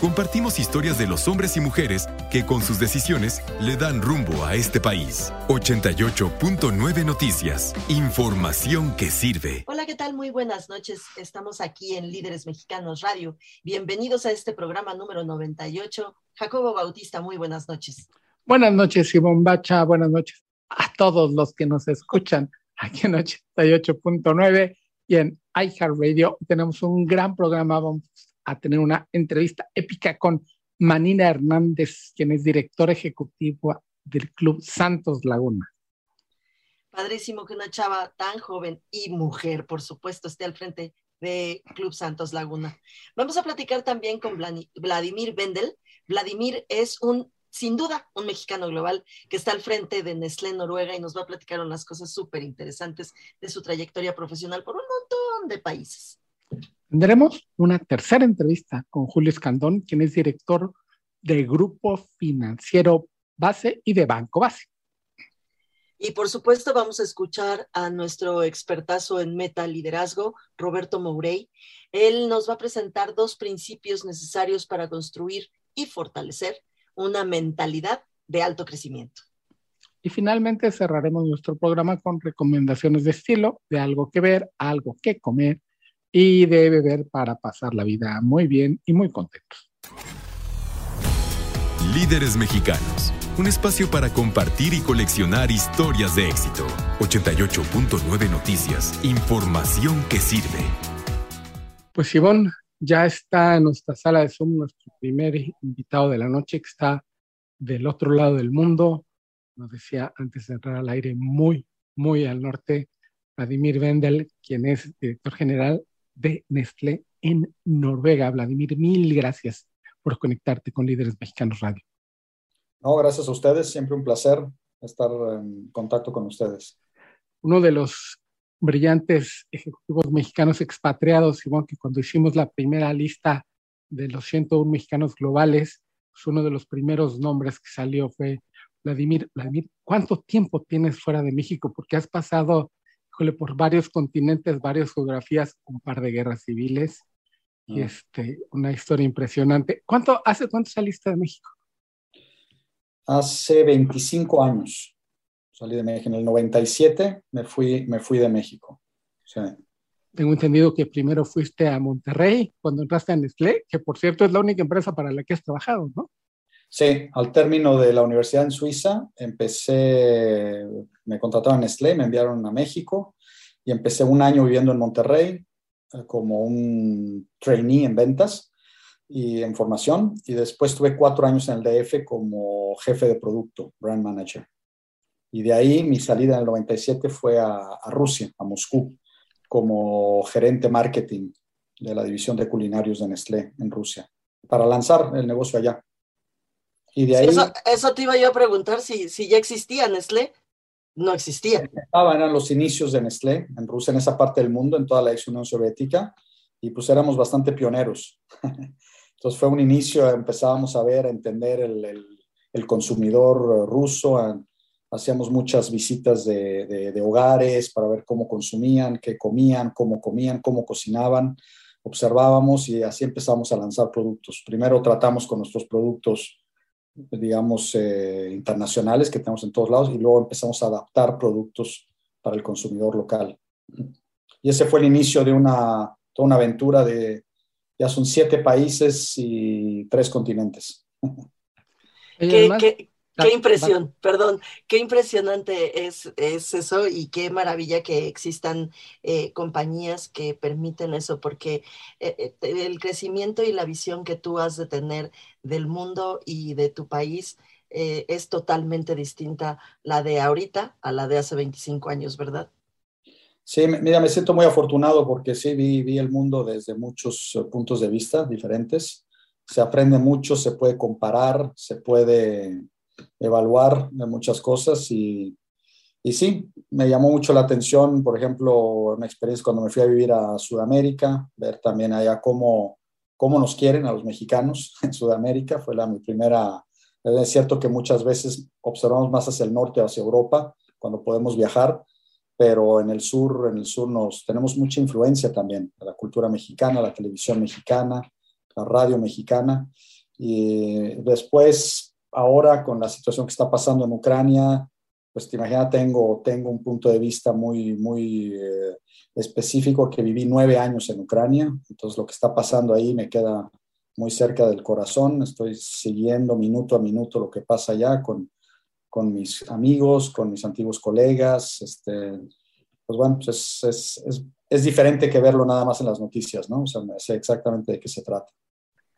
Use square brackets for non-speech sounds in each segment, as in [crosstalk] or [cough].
Compartimos historias de los hombres y mujeres que con sus decisiones le dan rumbo a este país. 88.9 Noticias. Información que sirve. Hola, ¿qué tal? Muy buenas noches. Estamos aquí en Líderes Mexicanos Radio. Bienvenidos a este programa número 98. Jacobo Bautista, muy buenas noches. Buenas noches, Ivonne Bacha. Buenas noches a todos los que nos escuchan aquí en 88.9 y en iHeartRadio. Tenemos un gran programa. Vamos a tener una entrevista épica con Manina Hernández, quien es directora ejecutiva del Club Santos Laguna. Padrísimo que una chava tan joven y mujer, por supuesto, esté al frente de Club Santos Laguna. Vamos a platicar también con Vladimir Bendel. Vladimir es un, sin duda, un mexicano global que está al frente de Nestlé Noruega y nos va a platicar unas cosas súper interesantes de su trayectoria profesional por un montón de países. Tendremos una tercera entrevista con Julio Escandón, quien es director del Grupo Financiero Base y de Banco Base. Y por supuesto vamos a escuchar a nuestro expertazo en meta liderazgo, Roberto Mourey. Él nos va a presentar dos principios necesarios para construir y fortalecer una mentalidad de alto crecimiento. Y finalmente cerraremos nuestro programa con recomendaciones de estilo, de algo que ver, algo que comer y de beber para pasar la vida muy bien y muy contentos. Líderes Mexicanos, un espacio para compartir y coleccionar historias de éxito. 88.9 Noticias, información que sirve. Pues Ivonne, ya está en nuestra sala de Zoom nuestro primer invitado de la noche que está del otro lado del mundo. Nos decía antes de entrar al aire, muy, muy al norte, Vladimir Wendel, quien es director general de Nestlé en Noruega. Vladimir, mil gracias por conectarte con Líderes Mexicanos Radio. No, gracias a ustedes. Siempre un placer estar en contacto con ustedes. Uno de los brillantes ejecutivos mexicanos expatriados, igual que cuando hicimos la primera lista de los 101 mexicanos globales, pues uno de los primeros nombres que salió fue Vladimir. Vladimir, ¿cuánto tiempo tienes fuera de México? Porque has pasado por varios continentes, varias geografías, un par de guerras civiles y este, una historia impresionante. ¿Cuánto, ¿Hace cuánto saliste de México? Hace 25 años. Salí de México. En el 97 me fui, me fui de México. Tengo entendido que primero fuiste a Monterrey cuando entraste a Nestlé, que por cierto es la única empresa para la que has trabajado, ¿no? Sí, al término de la universidad en Suiza, empecé, me contrataron en Nestlé, me enviaron a México y empecé un año viviendo en Monterrey eh, como un trainee en ventas y en formación. Y después tuve cuatro años en el DF como jefe de producto, brand manager. Y de ahí mi salida en el 97 fue a, a Rusia, a Moscú, como gerente marketing de la división de culinarios de Nestlé en Rusia, para lanzar el negocio allá. Y de ahí... eso, eso, te iba yo a preguntar si, si ya existía Nestlé. No existía. Estaban, eran los inicios de Nestlé en Rusia, en esa parte del mundo, en toda la ex Unión Soviética, y pues éramos bastante pioneros. [laughs] Entonces fue un inicio, empezábamos a ver, a entender el, el, el consumidor ruso, hacíamos muchas visitas de, de, de, hogares para ver cómo consumían, qué comían, cómo comían, cómo cocinaban, observábamos y así empezamos a lanzar productos. Primero tratamos con nuestros productos digamos, eh, internacionales que tenemos en todos lados y luego empezamos a adaptar productos para el consumidor local. Y ese fue el inicio de una, toda una aventura de, ya son siete países y tres continentes. ¿Qué, qué, qué impresión, perdón, qué impresionante es, es, eso y qué maravilla que existan eh, compañías que permiten eso, porque eh, eh, el crecimiento y la visión que tú has de tener del mundo y de tu país es totalmente distinta la de ahorita a la de hace 25 años, ¿verdad? Sí, mira, me siento muy afortunado porque sí vi, vi el mundo desde muchos puntos de vista diferentes se aprende mucho, se puede comparar, se puede evaluar muchas cosas y, y sí, me llamó mucho la atención, por ejemplo, una experiencia cuando me fui a vivir a Sudamérica, ver también allá cómo, cómo nos quieren a los mexicanos [laughs] en Sudamérica, fue la mi primera, es cierto que muchas veces observamos más hacia el norte, hacia Europa, cuando podemos viajar, pero en el sur, en el sur nos tenemos mucha influencia también la cultura mexicana, la televisión mexicana, la radio mexicana. Y después, ahora con la situación que está pasando en Ucrania, pues te imaginas, tengo, tengo un punto de vista muy, muy eh, específico que viví nueve años en Ucrania, entonces lo que está pasando ahí me queda muy cerca del corazón, estoy siguiendo minuto a minuto lo que pasa allá con, con mis amigos, con mis antiguos colegas, este, pues bueno, pues es, es, es, diferente que verlo nada más en las noticias, ¿no? O sea, sé exactamente de qué se trata.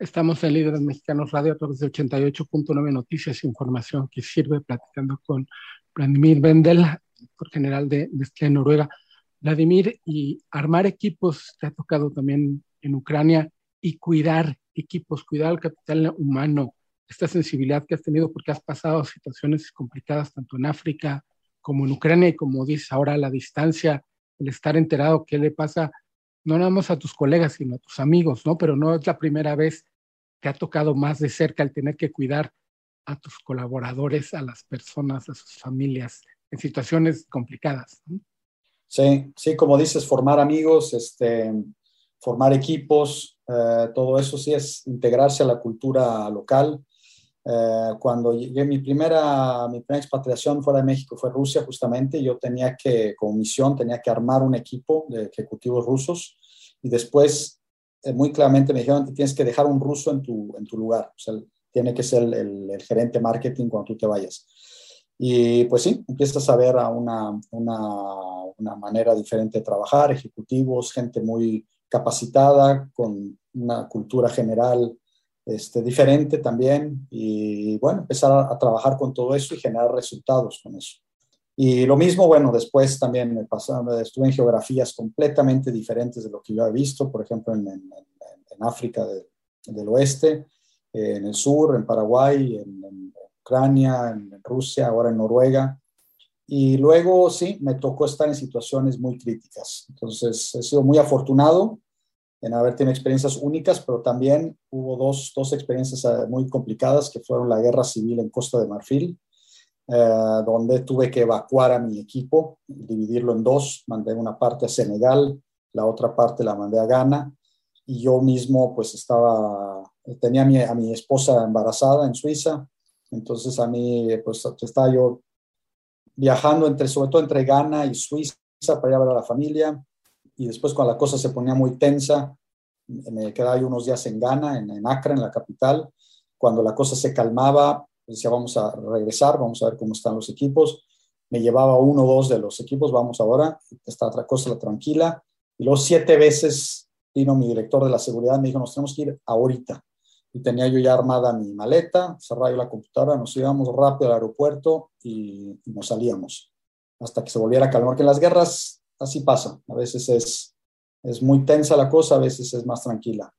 Estamos en Líderes Mexicanos Radio a través de 88.9 Noticias e Información que sirve platicando con Vladimir Vendel, director general de, de Noruega. Vladimir, y armar equipos te ha tocado también en Ucrania y cuidar equipos, cuidar el capital humano, esta sensibilidad que has tenido porque has pasado situaciones complicadas tanto en África como en Ucrania y como dices ahora la distancia, el estar enterado qué le pasa no nada más a tus colegas, sino a tus amigos, ¿no? Pero no es la primera vez te ha tocado más de cerca el tener que cuidar a tus colaboradores, a las personas, a sus familias en situaciones complicadas. Sí, sí, como dices, formar amigos, este, formar equipos, eh, todo eso sí es integrarse a la cultura local. Eh, cuando llegué, mi primera, mi primera expatriación fuera de México fue Rusia, justamente. Yo tenía que, como misión, tenía que armar un equipo de ejecutivos rusos y después muy claramente me dijeron tienes que dejar un ruso en tu, en tu lugar, o sea, tiene que ser el, el, gerente marketing cuando tú te vayas. Y pues sí, empiezas a ver a una, una, una, manera diferente de trabajar, ejecutivos, gente muy capacitada, con una cultura general este, diferente también. Y bueno, empezar a, a trabajar con todo eso y generar resultados con eso. Y lo mismo, bueno, después también me estuve en geografías completamente diferentes de lo que yo había visto, por ejemplo, en, en, en África del oeste, en el sur, en Paraguay, en, Ucrania, en Rusia, ahora en Noruega. Y luego sí, me tocó estar en situaciones muy críticas. Entonces, he sido muy afortunado en haber tenido experiencias únicas, pero también hubo dos, dos experiencias eh, muy complicadas que fueron la guerra civil en Costa de Marfil eh, donde tuve que evacuar a mi equipo, dividirlo en dos, mandé una parte a Senegal, la otra parte la mandé a Ghana y yo mismo pues estaba, tenía a mi, a mi esposa embarazada en Suiza, entonces a mí pues estaba yo viajando entre, sobre todo entre Ghana y Suiza para ir a ver a la familia y después cuando la cosa se ponía muy tensa, me quedaba yo unos días en Ghana, en, en Accra, en la capital, cuando la cosa se calmaba, decía, vamos a regresar, vamos a ver cómo están los equipos. Me llevaba uno o dos de los equipos, vamos ahora, está otra cosa tranquila. Y luego siete veces vino mi director de la seguridad, me dijo, nos tenemos que ir ahorita. Y tenía yo ya armada mi maleta, cerraba yo la computadora, nos íbamos rápido al aeropuerto y, y nos salíamos hasta que se volviera a calmar, que en las guerras así pasa. A veces es, es muy tensa la cosa, a veces es más tranquila.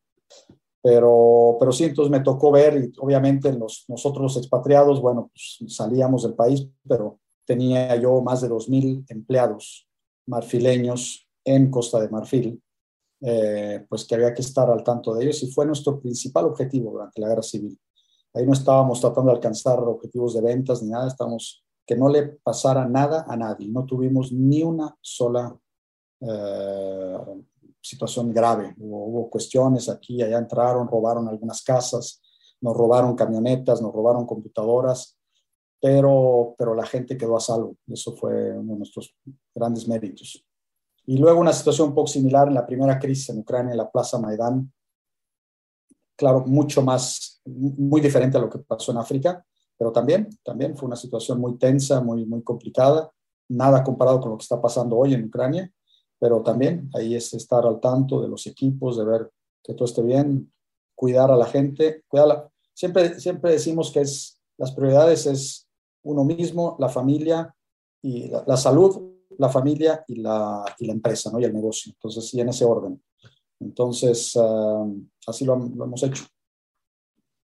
Pero, pero sí, entonces me tocó ver, y obviamente los, nosotros los expatriados, bueno, pues salíamos del país, pero tenía yo más de 2.000 empleados marfileños en Costa de Marfil, eh, pues que había que estar al tanto de ellos y fue nuestro principal objetivo durante la guerra civil. Ahí no estábamos tratando de alcanzar objetivos de ventas ni nada, estábamos que no le pasara nada a nadie. No tuvimos ni una sola eh, situación grave. Hubo, cuestiones aquí, allá entraron, robaron algunas casas, nos robaron camionetas, nos robaron computadoras, pero, pero la gente quedó a salvo. Eso fue uno de nuestros grandes méritos. Y luego una situación un poco similar en la primera crisis en Ucrania, en la Plaza Maidán. Claro, mucho más, muy diferente a lo que pasó en África, pero también, también fue una situación muy tensa, muy, muy complicada, nada comparado con lo que está pasando hoy en Ucrania, pero también ahí es estar al tanto de los equipos, de ver que todo esté bien, cuidar a la gente, cuidarla. Siempre, siempre decimos que es, las prioridades es uno mismo, la familia y la, salud, la familia y la, y la, empresa, ¿no? Y el negocio. Entonces, sí, en ese orden. Entonces, ah, así lo, lo, hemos hecho.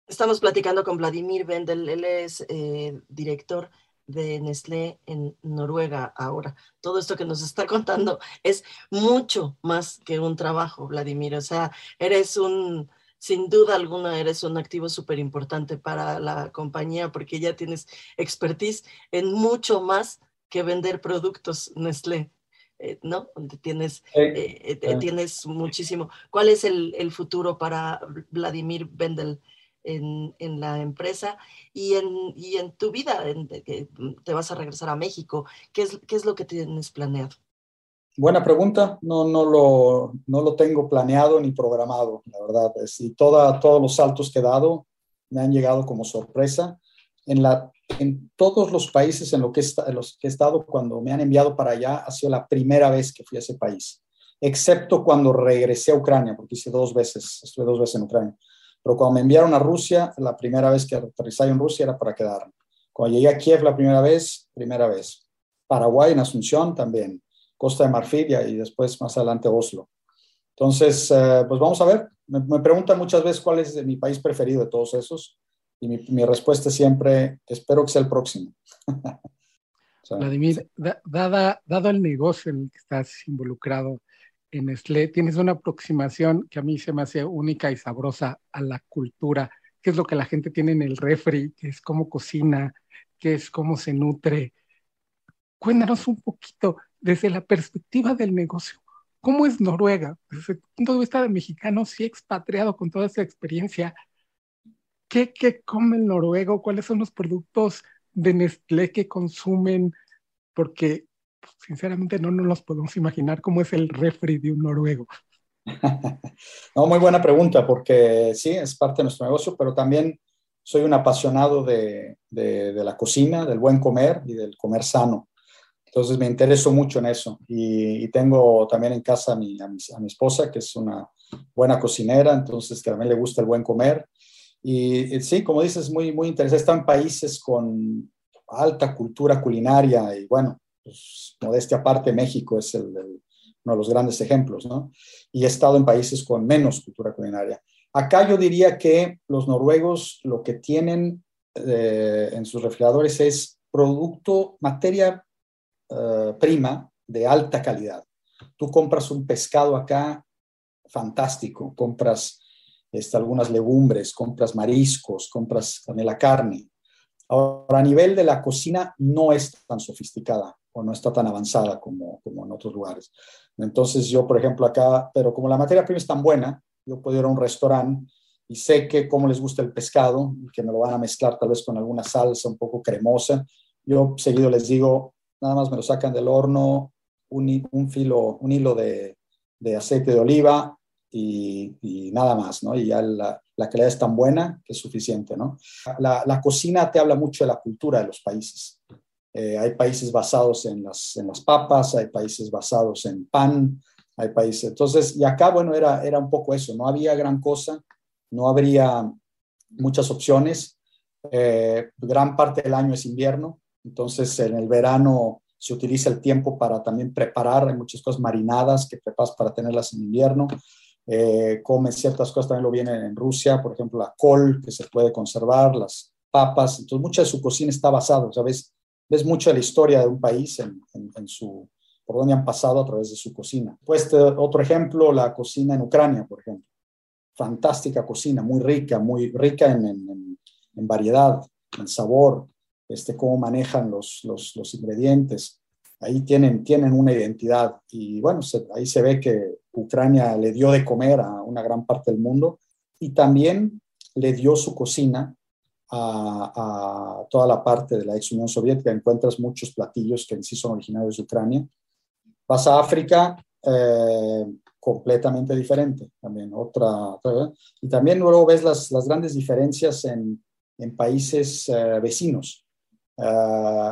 Estamos platicando con Vladimir Vendel, él es eh, director de Nestlé en Noruega ahora. Todo esto que nos está contando es mucho más que un trabajo, Vladimir. O sea, eres un, sin duda alguna, eres un activo súper importante para la compañía porque ya tienes expertise en mucho más que vender productos Nestlé. Eh, ¿no? Tienes, eh, tienes muchísimo. ¿Cuál es el, el futuro para Vladimir Vendel? En, en la empresa y en, y en tu vida, en, que te vas a regresar a México. ¿Qué es, qué es lo que tienes planeado? Buena pregunta, no, no, lo, no lo tengo planeado ni programado, la verdad. Y toda, todos los saltos que he dado me han llegado como sorpresa. En, la, en todos los países en, lo que en los que he estado, cuando me han enviado para allá, ha sido la primera vez que fui a ese país, excepto cuando regresé a Ucrania, porque hice dos veces, estuve dos veces en Ucrania. Pero cuando me enviaron a Rusia, la primera vez que aterrizé en Rusia era para quedarme. Cuando llegué a Kiev la primera vez, primera vez. Paraguay en Asunción también. Costa de Marfil y después más adelante Oslo. Entonces, eh, pues vamos a ver. Me, preguntan muchas veces cuál es mi país preferido de todos esos. Y mi, mi respuesta es siempre, espero que sea el próximo. [laughs] Vladimir, dada, dado el negocio en el que estás involucrado, en Nestlé tienes una aproximación que a mí se me hace única y sabrosa a la cultura, qué es lo que la gente tiene en el refri, qué es cómo cocina, qué es cómo se nutre. Cuéntanos un poquito desde la perspectiva del negocio. ¿Cómo es Noruega? Desde el punto de vista de mexicano, sí expatriado con toda esa experiencia, ¿qué, qué come el noruego? ¿Cuáles son los productos de Nestlé que consumen? Porque sinceramente no nos los podemos imaginar cómo es el refri de un noruego. [laughs] no, muy buena pregunta, porque sí, es parte de nuestro negocio, pero también soy un apasionado de, de, la cocina, del buen comer y del comer sano. Entonces me intereso mucho en eso. Y, tengo también en casa a mi, a mi, a mi, esposa, que es una buena cocinera, entonces que también le gusta el buen comer. Y, y sí, como dices, muy, muy interesante. Están países con alta cultura culinaria y bueno, pues, modestia aparte, México es uno de los grandes ejemplos, ¿no? Y he estado en países con menos cultura culinaria. Acá yo diría que los noruegos lo que tienen eh, en sus refrigeradores es producto, materia eh, prima de alta calidad. Tú compras un pescado acá fantástico, compras este, algunas legumbres, compras mariscos, compras también la carne. Ahora, a nivel de la cocina no es tan sofisticada o no está tan avanzada como, como en otros lugares. Entonces yo, por ejemplo, acá, pero como la materia prima es tan buena, yo puedo ir a un restaurante y sé que cómo les gusta el pescado, que me lo van a mezclar tal vez con alguna salsa un poco cremosa. Yo seguido les digo, nada más me lo sacan del horno, un, un filo, un hilo de, de aceite de oliva y, y, nada más, ¿no? Y ya la, la, calidad es tan buena que es suficiente, ¿no? La, la, cocina te habla mucho de la cultura de los países. Eh, hay países basados en las, en las papas, hay países basados en pan, hay países. Entonces, y acá, bueno, era, era un poco eso, no había gran cosa, no habría muchas opciones. Eh, gran parte del año es invierno, entonces en el verano se utiliza el tiempo para también preparar, hay muchas cosas marinadas que preparas para tenerlas en invierno. Eh, comen ciertas cosas, también lo vienen en Rusia, por ejemplo, la col, que se puede conservar, las papas, entonces mucha de su cocina está basada, ¿sabes? Ves mucho la historia de un país en, su, por donde han pasado a través de su cocina. Pues otro ejemplo, la cocina en Ucrania, por ejemplo. Fantástica cocina, muy rica, muy rica en, variedad, en sabor, este, cómo manejan los, los, los, ingredientes. Ahí tienen, tienen una identidad y bueno, ahí se ve que Ucrania le dio de comer a una gran parte del mundo y también le dio su cocina a, toda la parte de la ex Unión Soviética, encuentras muchos platillos que en sí son originarios de Ucrania. Vas a África, eh, completamente diferente también, otra, y también luego ves las, las, grandes diferencias en en países eh, vecinos.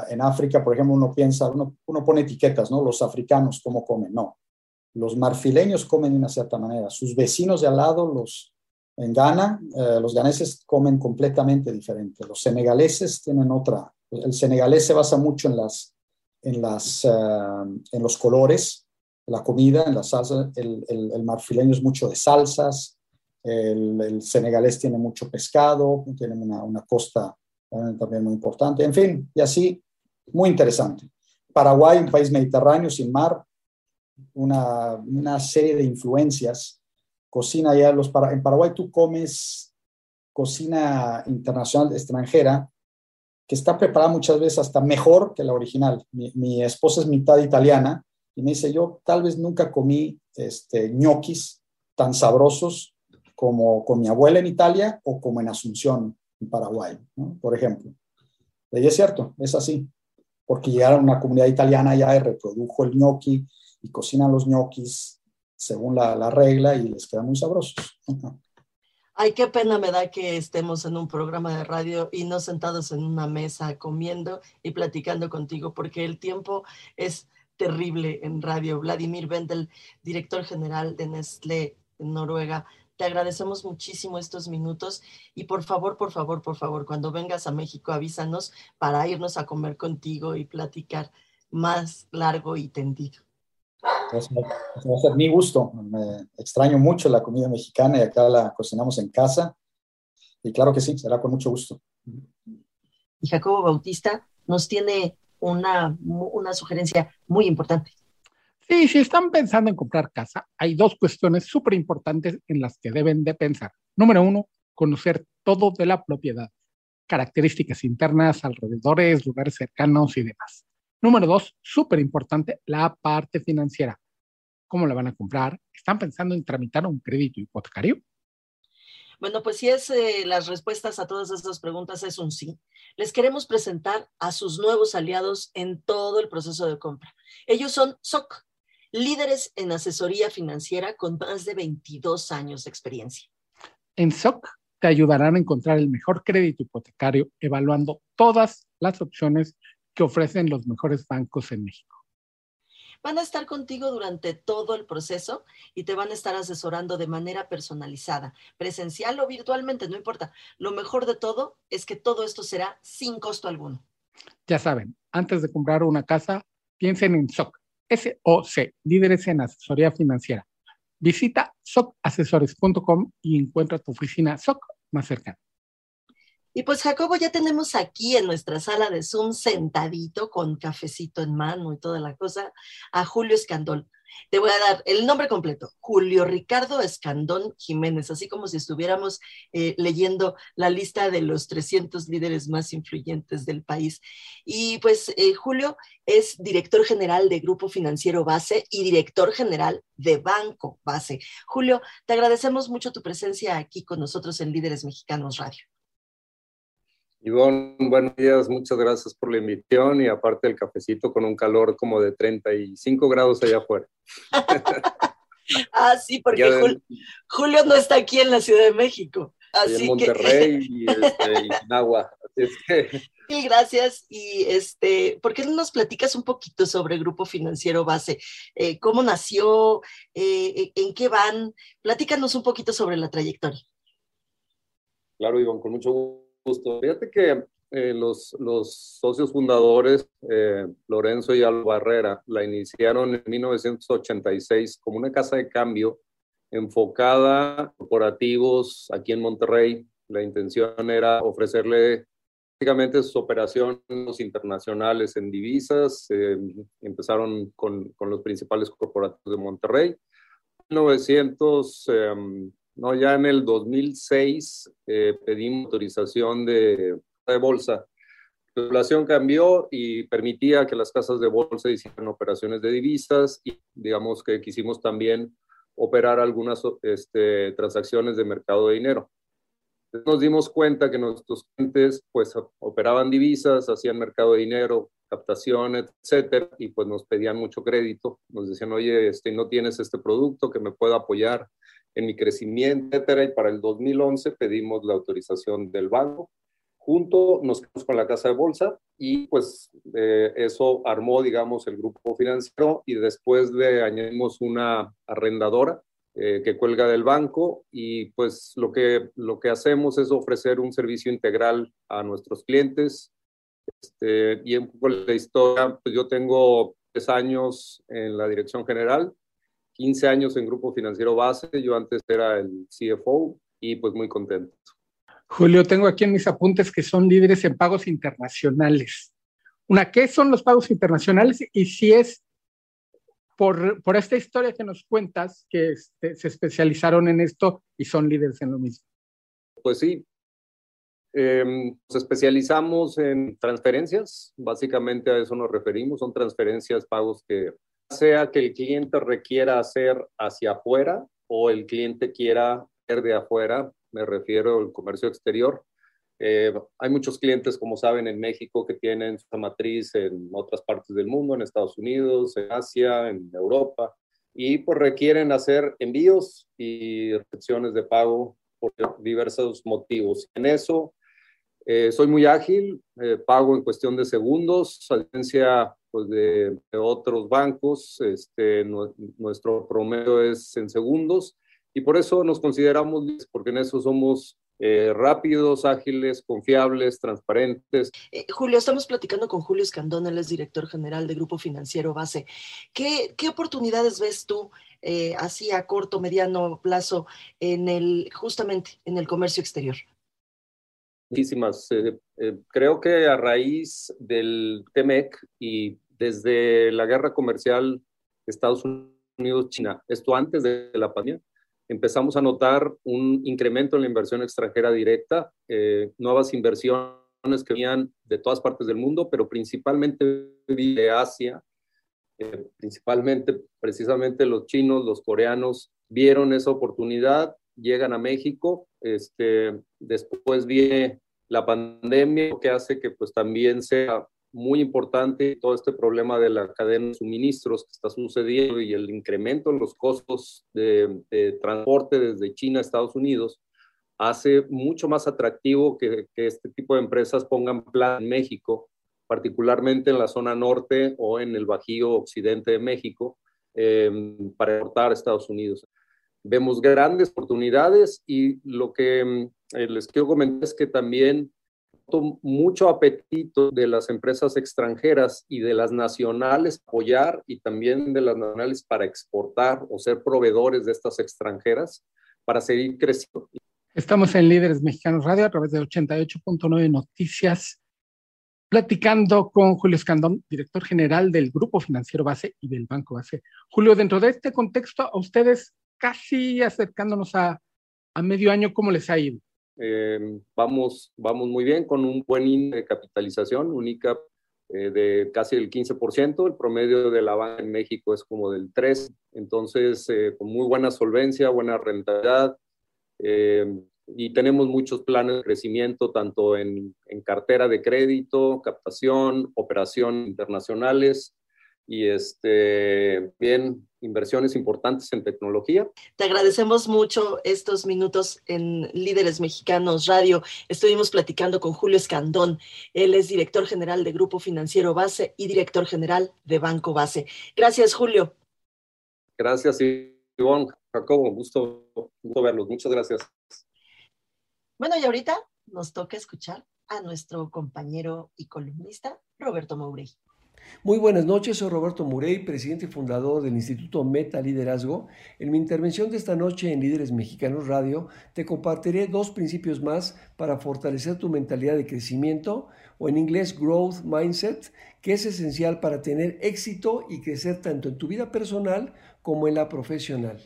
En África, por ejemplo, uno piensa, uno, uno, pone etiquetas, ¿no? Los africanos, ¿cómo comen? No. Los marfileños comen de una cierta manera. Sus vecinos de al lado, los en Ghana, eh, los ganeses comen completamente diferente. Los senegaleses tienen otra. El senegalés se basa mucho en, las, en, las, eh, en los colores, la comida, en la salsa. El, el, el marfileño es mucho de salsas. El, el, senegalés tiene mucho pescado, tiene una, una costa también muy importante. En fin, y así, muy interesante. Paraguay, un país mediterráneo sin mar, una, una serie de influencias. Cocina ya, los, en Paraguay tú comes cocina internacional extranjera que está preparada muchas veces hasta mejor que la original. Mi, esposa es mitad italiana y me dice, yo tal vez nunca comí este, ñoquis tan sabrosos como con mi abuela en Italia o como en Asunción en Paraguay, por ejemplo. Y es cierto, es así, porque llegaron a una comunidad italiana ya y reprodujo el gnocchi y cocinan los ñoquis según la, la regla y les quedan muy sabrosos. Ay, qué pena me da que estemos en un programa de radio y no sentados en una mesa comiendo y platicando contigo, porque el tiempo es terrible en radio. Vladimir Vendel, director general de Nestlé en Noruega, te agradecemos muchísimo estos minutos y por favor, por favor, por favor, cuando vengas a México avísanos para irnos a comer contigo y platicar más largo y tendido. Va a ser mi gusto. Me extraño mucho la comida mexicana y acá la cocinamos en casa. Y claro que sí, será con mucho gusto. Y Jacobo Bautista nos tiene una, una sugerencia muy importante. Sí, si están pensando en comprar casa, hay dos cuestiones súper importantes en las que deben de pensar. Número uno, conocer todo de la propiedad, características internas, alrededores, lugares cercanos y demás. Número dos, súper importante, la parte financiera. ¿Cómo la van a comprar? ¿Están pensando en tramitar un crédito hipotecario? Bueno, pues si es eh, las respuestas a todas esas preguntas es un sí. Les queremos presentar a sus nuevos aliados en todo el proceso de compra. Ellos son SOC, líderes en asesoría financiera con más de 22 años de experiencia. En SOC te ayudarán a encontrar el mejor crédito hipotecario evaluando todas las opciones que ofrecen los mejores bancos en México. Van a estar contigo durante todo el proceso y te van a estar asesorando de manera personalizada, presencial o virtualmente, no importa. Lo mejor de todo es que todo esto será sin costo alguno. Ya saben, antes de comprar una casa, piensen en SOC SOC, líderes en asesoría financiera. Visita socasesores.com y encuentra tu oficina SOC más cercana. Y pues Jacobo, ya tenemos aquí en nuestra sala de Zoom sentadito con cafecito en mano y toda la cosa a Julio Escandol. Te voy a dar el nombre completo, Julio Ricardo Escandón Jiménez, así como si estuviéramos eh, leyendo la lista de los 300 líderes más influyentes del país. Y pues eh, Julio es director general de Grupo Financiero Base y director general de Banco Base. Julio, te agradecemos mucho tu presencia aquí con nosotros en Líderes Mexicanos Radio. Ivonne, buenos días, muchas gracias por la invitación y aparte el cafecito con un calor como de 35 grados allá afuera. [laughs] ah, sí, porque Julio, Julio, no está aquí en la Ciudad de México. Así en Monterrey que... [laughs] y, este, y en Agua. Así es que... [laughs] Mil gracias. Y este, ¿por qué no nos platicas un poquito sobre el Grupo Financiero Base? Eh, ¿Cómo nació? Eh, ¿En qué van? Platícanos un poquito sobre la trayectoria. Claro, Ivonne, con mucho gusto gusto. Fíjate que eh, los, los, socios fundadores, eh, Lorenzo y Alba Barrera, la iniciaron en 1986 como una casa de cambio enfocada a corporativos aquí en Monterrey. La intención era ofrecerle básicamente sus operaciones internacionales en divisas. Eh, empezaron con, con, los principales corporativos de Monterrey. En 1900, no, ya en el 2006 eh, pedimos autorización de, de bolsa. La regulación cambió y permitía que las casas de bolsa hicieran operaciones de divisas y digamos que quisimos también operar algunas este, transacciones de mercado de dinero. Nos dimos cuenta que nuestros clientes pues operaban divisas, hacían mercado de dinero, captación, etcétera, y pues nos pedían mucho crédito. Nos decían, oye, este, no tienes este producto que me pueda apoyar en mi crecimiento, etcétera. Y para el 2011 pedimos la autorización del banco junto nos quedamos con la casa de bolsa y pues eh, eso armó, digamos, el grupo financiero y después le añadimos una arrendadora eh, que cuelga del banco y pues lo que, lo que hacemos es ofrecer un servicio integral a nuestros clientes. Este, y un poco la historia, pues yo tengo tres años en la dirección general, 15 años en Grupo Financiero Base, yo antes era el CFO y pues muy contento. Julio, tengo aquí en mis apuntes que son líderes en pagos internacionales. Una, ¿qué son los pagos internacionales? Y si es por, por esta historia que nos cuentas, que este, se especializaron en esto y son líderes en lo mismo. Pues sí, em, nos especializamos en transferencias, básicamente a eso nos referimos, son transferencias, pagos que sea que el cliente requiera hacer hacia afuera o el cliente quiera hacer de afuera, me refiero al comercio exterior, eh, hay muchos clientes, como saben, en México que tienen su matriz en otras partes del mundo, en Estados Unidos, en Asia, en Europa, y pues requieren hacer envíos y recepciones de pago por diversos motivos. En eso eh, soy muy ágil, eh, pago en cuestión de segundos, a diferencia pues, de, otros bancos, este, nuestro promedio es en segundos y por eso nos consideramos, porque en eso somos eh, rápidos, ágiles, confiables, transparentes. Julio, estamos platicando con Julio Escandón, él es director general de Grupo Financiero Base. ¿Qué, oportunidades ves tú así a corto, mediano plazo en el, justamente en el comercio exterior? Muchísimas. creo que a raíz del TEMEC y desde la guerra comercial Estados Unidos-China, esto antes de la pandemia, empezamos a notar un incremento en la inversión extranjera directa, eh, nuevas inversiones que venían de todas partes del mundo, pero principalmente de Asia, eh, principalmente precisamente los chinos, los coreanos, vieron esa oportunidad, llegan a México, este, después viene la pandemia, que hace que pues también sea muy importante todo este problema de la cadena de suministros que está sucediendo y el incremento en los costos de, transporte desde China a Estados Unidos hace mucho más atractivo que, este tipo de empresas pongan plan en México, particularmente en la zona norte o en el Bajío occidente de México, eh, para exportar a Estados Unidos. Vemos grandes oportunidades y lo que eh, les quiero comentar es que también mucho apetito de las empresas extranjeras y de las nacionales apoyar y también de las nacionales para exportar o ser proveedores de estas extranjeras para seguir creciendo. Estamos en Líderes Mexicanos Radio a través de 88.9 Noticias, platicando con Julio Escandón, director general del Grupo Financiero Base y del Banco Base. Julio, dentro de este contexto, a ustedes casi acercándonos a, a medio año, ¿cómo les ha ido? Eh, vamos, vamos muy bien con un buen índice de capitalización, única eh, de casi el 15%, el promedio de la banca en México es como del 3%, entonces eh, con muy buena solvencia, buena rentabilidad y tenemos muchos planes de crecimiento tanto en, en cartera de crédito, captación, operación internacionales y este, bien inversiones importantes en tecnología. Te agradecemos mucho estos minutos en Líderes Mexicanos Radio. Estuvimos platicando con Julio Escandón. Él es director general de Grupo Financiero Base y director general de Banco Base. Gracias, Julio. Gracias, Ivonne. Jacobo, gusto, gusto verlos. Muchas gracias. Bueno, y ahorita nos toca escuchar a nuestro compañero y columnista, Roberto Mourey. Muy buenas noches, soy Roberto Murey, presidente y fundador del Instituto Meta Liderazgo. En mi intervención de esta noche en Líderes Mexicanos Radio, te compartiré dos principios más para fortalecer tu mentalidad de crecimiento, o en inglés Growth Mindset, que es esencial para tener éxito y crecer tanto en tu vida personal como en la profesional.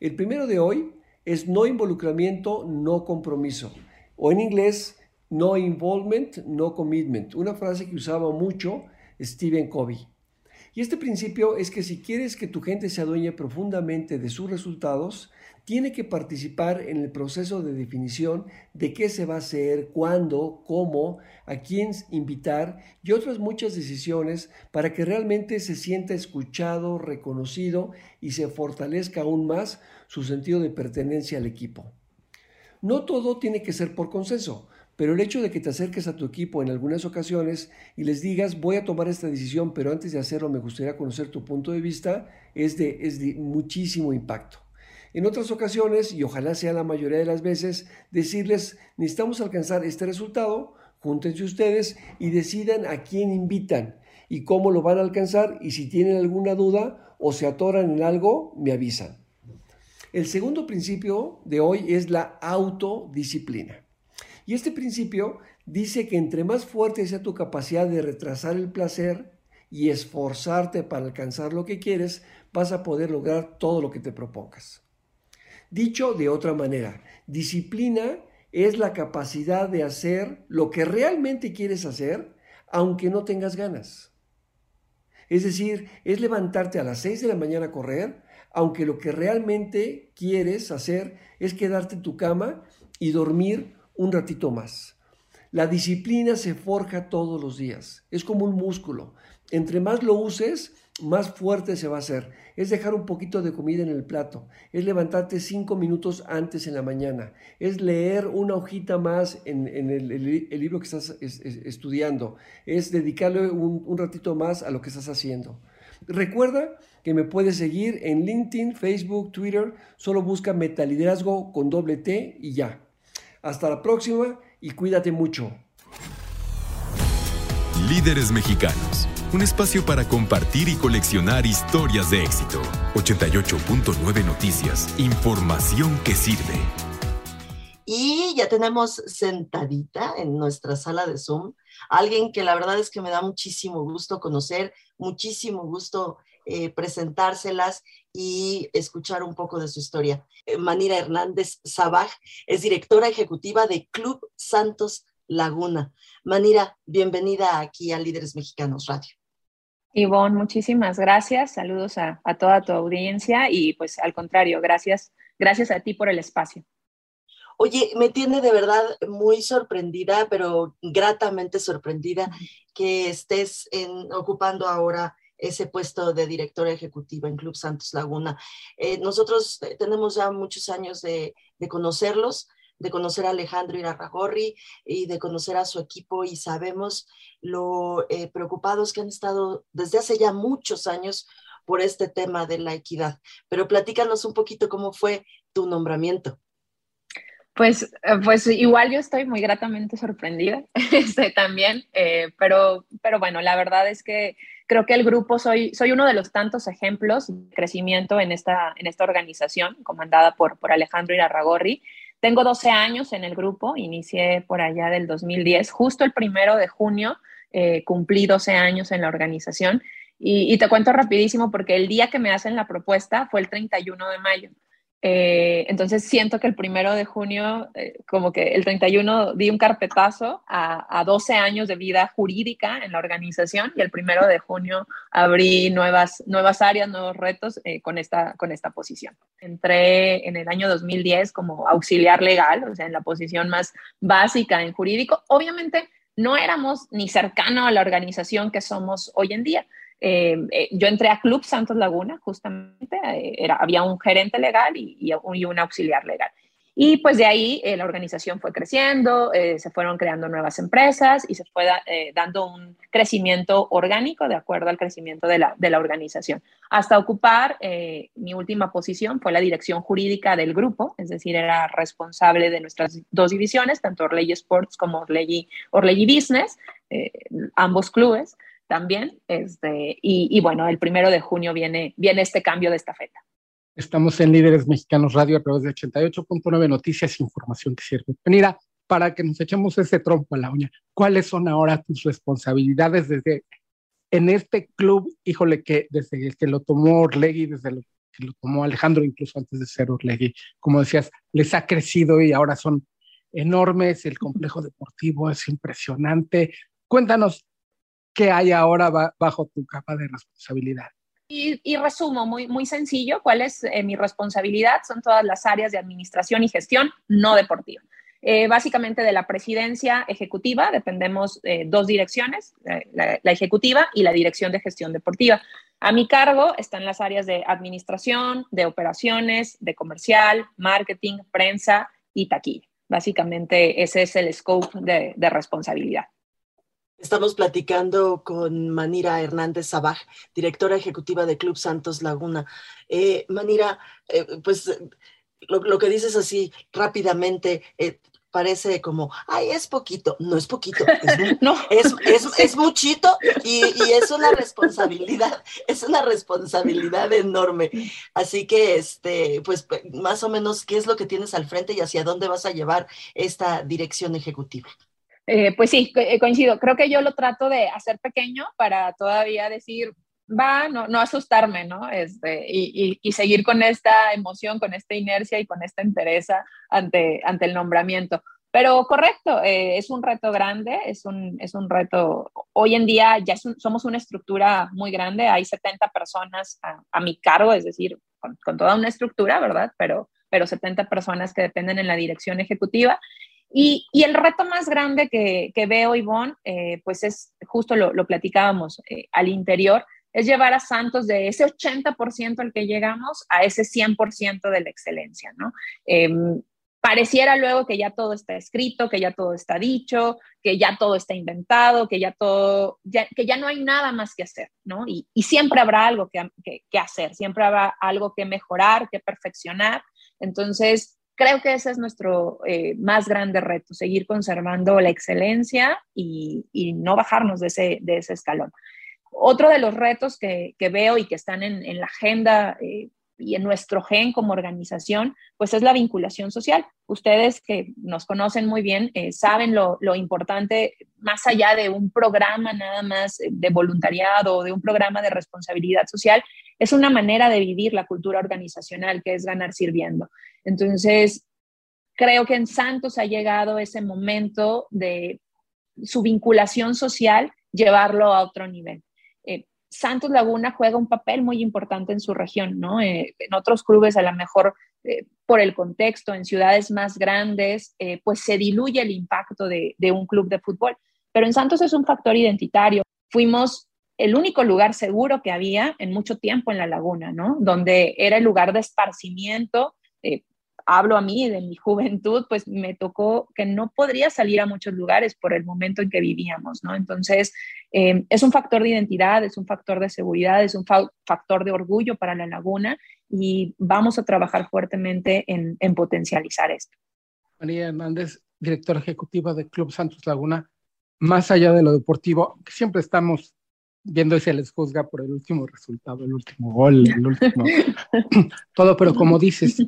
El primero de hoy es no involucramiento, no compromiso, o en inglés no involvement, no commitment, una frase que usaba mucho Stephen Covey. Y este principio es que si quieres que tu gente se adueñe profundamente de sus resultados, tiene que participar en el proceso de definición de qué se va a hacer, cuándo, cómo, a quién invitar y otras muchas decisiones para que realmente se sienta escuchado, reconocido y se fortalezca aún más su sentido de pertenencia al equipo. No todo tiene que ser por consenso. Pero el hecho de que te acerques a tu equipo en algunas ocasiones y les digas, voy a tomar esta decisión, pero antes de hacerlo me gustaría conocer tu punto de vista, es de, es de muchísimo impacto. En otras ocasiones, y ojalá sea la mayoría de las veces, decirles, necesitamos alcanzar este resultado, júntense ustedes y decidan a quién invitan y cómo lo van a alcanzar y si tienen alguna duda o se atoran en algo, me avisan. El segundo principio de hoy es la autodisciplina. Y este principio dice que entre más fuerte sea tu capacidad de retrasar el placer y esforzarte para alcanzar lo que quieres, vas a poder lograr todo lo que te propongas. Dicho de otra manera, disciplina es la capacidad de hacer lo que realmente quieres hacer, aunque no tengas ganas. Es decir, es levantarte a las 6 de la mañana a correr, aunque lo que realmente quieres hacer es quedarte en tu cama y dormir un ratito más. La disciplina se forja todos los días. Es como un músculo. Entre más lo uses, más fuerte se va a hacer. Es dejar un poquito de comida en el plato. Es levantarte cinco minutos antes en la mañana. Es leer una hojita más en, el, libro que estás estudiando. Es dedicarle un, un ratito más a lo que estás haciendo. Recuerda que me puedes seguir en LinkedIn, Facebook, Twitter. Solo busca Metaliderazgo con doble T y ya. Hasta la próxima y cuídate mucho. Líderes mexicanos. Un espacio para compartir y coleccionar historias de éxito. 88.9 Noticias. Información que sirve. Y ya tenemos sentadita en nuestra sala de Zoom alguien que la verdad es que me da muchísimo gusto conocer, muchísimo gusto eh, presentárselas y escuchar un poco de su historia. Eh, Manira Hernández Sabaj es directora ejecutiva de Club Santos Laguna. Manira, bienvenida aquí a Líderes Mexicanos Radio. Ivonne, muchísimas gracias. Saludos a, a, toda tu audiencia y pues al contrario, gracias, gracias a ti por el espacio. Oye, me tiene de verdad muy sorprendida, pero gratamente sorprendida que estés en, ocupando ahora ese puesto de directora ejecutiva en Club Santos Laguna. Eh, nosotros eh, tenemos ya muchos años de, conocerlos, de conocer a Alejandro Irarragorri y de conocer a su equipo y sabemos lo eh, preocupados que han estado desde hace ya muchos años por este tema de la equidad. Pero platícanos un poquito cómo fue tu nombramiento. Pues, pues igual yo estoy muy gratamente sorprendida [laughs] este, también, pero, pero bueno, la verdad es que creo que el grupo, soy, soy uno de los tantos ejemplos de crecimiento en esta, en esta organización comandada por, por Alejandro Irarragorri. Tengo 12 años en el grupo, inicié por allá del 2010, justo el primero de junio eh, cumplí 12 años en la organización. Y, y, te cuento rapidísimo porque el día que me hacen la propuesta fue el 31 de mayo. Eh, entonces siento que el primero de junio, eh, como que el 31 di un carpetazo a, 12 años de vida jurídica en la organización y el primero de junio abrí nuevas, nuevas áreas, nuevos retos eh, con, esta, con esta posición. Entré en el año 2010 como auxiliar legal, o sea, en la posición más básica en jurídico. Obviamente no éramos ni cercano a la organización que somos hoy en día. Eh, eh, yo entré a Club Santos Laguna, justamente, eh, era, había un gerente legal y, y, un auxiliar legal. Y pues de ahí la organización fue creciendo, se fueron creando nuevas empresas y se fue dando un crecimiento orgánico de acuerdo al crecimiento de la, de la organización. Hasta ocupar mi última posición fue la dirección jurídica del grupo, es decir, era responsable de nuestras dos divisiones, tanto Orlegi Sports como Orlegi, Orlegi Business, ambos clubes también. Este, y, bueno, el primero de junio viene, viene este cambio de esta feta. Estamos en Líderes Mexicanos Radio a través de 88.9 Noticias, información que sirve. Mira, para que nos echemos ese trompo a la uña, ¿cuáles son ahora tus responsabilidades desde en este club? Híjole, que desde el que lo tomó Orlegui, desde lo que lo tomó Alejandro, incluso antes de ser Orlegui, como decías, les ha crecido y ahora son enormes, el complejo deportivo es impresionante. Cuéntanos, ¿qué hay ahora bajo tu capa de responsabilidad? Y, resumo muy, muy sencillo, ¿cuál es eh, mi responsabilidad? Son todas las áreas de administración y gestión no deportiva. Eh, básicamente de la presidencia ejecutiva dependemos eh, dos direcciones, la, la, ejecutiva y la dirección de gestión deportiva. A mi cargo están las áreas de administración, de operaciones, de comercial, marketing, prensa y taquilla. Básicamente ese es el scope de responsabilidad. Estamos platicando con Manira Hernández Sabaj, directora ejecutiva de Club Santos Laguna. Eh, Manira, eh, pues lo, que dices así rápidamente, eh, parece como, ay, es poquito. No es poquito, es, [laughs] no. es, es, [laughs] es muchito y, y, es una responsabilidad, [laughs] es una responsabilidad enorme. Así que, este, pues, más o menos, ¿qué es lo que tienes al frente y hacia dónde vas a llevar esta dirección ejecutiva? Eh, pues sí, eh, coincido. Creo que yo lo trato de hacer pequeño para todavía decir, va, no, no asustarme, ¿no? Este, y, seguir con esta emoción, con esta inercia y con esta entereza ante, ante el nombramiento. Pero correcto, eh, es un reto grande, es un, es un reto, hoy en día ya somos una estructura muy grande, hay 70 personas a, a mi cargo, es decir, con, con, toda una estructura, ¿verdad? Pero, pero 70 personas que dependen en la dirección ejecutiva y, y, el reto más grande que, que veo, Ivonne, eh, pues es, justo lo, lo platicábamos eh, al interior, es llevar a Santos de ese 80% al que llegamos a ese 100% de la excelencia, ¿no? Em, pareciera luego que ya todo está escrito, que ya todo está dicho, que ya todo está inventado, que ya todo, ya, que ya no hay nada más que hacer, ¿no? Y, y siempre habrá algo que, que, que, hacer, siempre habrá algo que mejorar, que perfeccionar. Entonces, creo que ese es nuestro eh, más grande reto, seguir conservando la excelencia y, y no bajarnos de ese, de ese, escalón. Otro de los retos que, que veo y que están en, en la agenda eh, y en nuestro gen como organización, pues es la vinculación social. Ustedes que nos conocen muy bien eh, saben lo, lo, importante, más allá de un programa nada más de voluntariado o de un programa de responsabilidad social, es una manera de vivir la cultura organizacional que es ganar sirviendo. Entonces, creo que en Santos ha llegado ese momento de su vinculación social, llevarlo a otro nivel. Eh, Santos Laguna juega un papel muy importante en su región, ¿no? Eh, en otros clubes, a lo mejor eh, por el contexto, en ciudades más grandes, pues se diluye el impacto de, un club de fútbol. Pero en Santos es un factor identitario. Fuimos el único lugar seguro que había en mucho tiempo en la laguna, ¿no? Donde era el lugar de esparcimiento. Hablo a mí de mi juventud, pues me tocó que no podría salir a muchos lugares por el momento en que vivíamos, ¿no? Entonces, eh, es un factor de identidad, es un factor de seguridad, es un fa factor de orgullo para la laguna y vamos a trabajar fuertemente en, en potencializar esto. María Hernández, directora ejecutiva del Club Santos Laguna, más allá de lo deportivo, siempre estamos viendo si se les juzga por el último resultado, el último gol, el último [laughs] todo, pero como dices,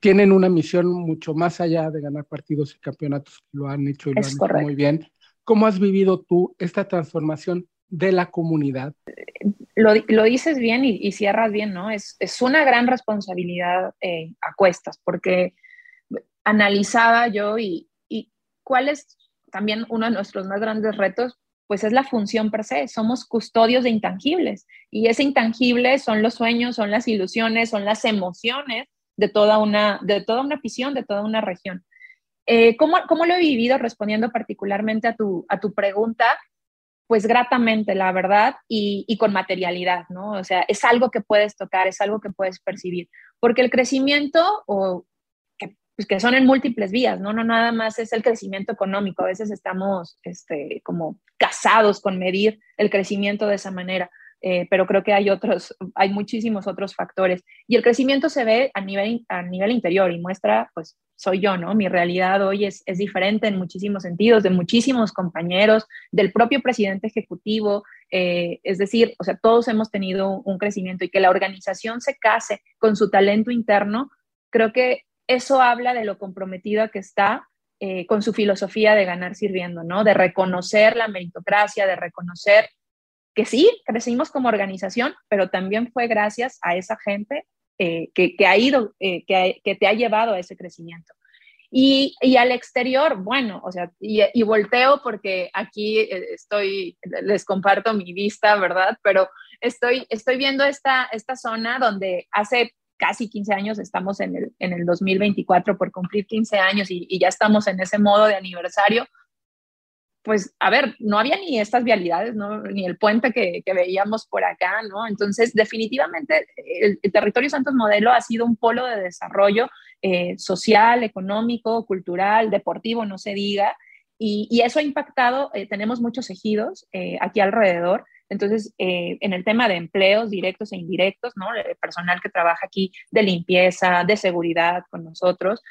tienen una misión mucho más allá de ganar partidos y campeonatos, lo han hecho y lo es han correcto. hecho muy bien. ¿Cómo has vivido tú esta transformación de la comunidad? Lo, lo dices bien y, y, cierras bien, ¿no? Es, es una gran responsabilidad eh, a cuestas, porque analizaba yo y, y cuál es también uno de nuestros más grandes retos, pues es la función per se, somos custodios de intangibles y ese intangible son los sueños, son las ilusiones, son las emociones de toda una, de toda una visión, de toda una región. Eh, ¿cómo, ¿cómo, lo he vivido respondiendo particularmente a tu, a tu pregunta? Pues gratamente, la verdad, y, y, con materialidad, ¿no? O sea, es algo que puedes tocar, es algo que puedes percibir, porque el crecimiento o pues que son en múltiples vías, ¿no? No nada más es el crecimiento económico, a veces estamos este, como casados con medir el crecimiento de esa manera, eh, pero creo que hay otros, hay muchísimos otros factores. Y el crecimiento se ve a nivel, a nivel interior y muestra, pues, soy yo, ¿no? Mi realidad hoy es, es diferente en muchísimos sentidos, de muchísimos compañeros, del propio presidente ejecutivo, eh, es decir, o sea, todos hemos tenido un crecimiento y que la organización se case con su talento interno, creo que eso habla de lo comprometida que está eh, con su filosofía de ganar sirviendo, ¿no? De reconocer la meritocracia, de reconocer que sí, crecimos como organización, pero también fue gracias a esa gente eh, que, que, ha ido, eh, que, que, te ha llevado a ese crecimiento. Y, y al exterior, bueno, o sea, y, volteo porque aquí estoy, les comparto mi vista, ¿verdad? Pero estoy, estoy viendo esta, esta zona donde hace casi 15 años, estamos en el, en el 2024 por cumplir 15 años y, ya estamos en ese modo de aniversario. Pues, a ver, no había ni estas vialidades, ni el puente que, veíamos por acá, ¿no? Entonces, definitivamente, el, territorio Santos Modelo ha sido un polo de desarrollo eh, social, económico, cultural, deportivo, no se diga, y, eso ha impactado, eh, tenemos muchos ejidos eh, aquí alrededor, entonces, en el tema de empleos directos e indirectos, ¿no? El personal que trabaja aquí de limpieza, de seguridad con nosotros,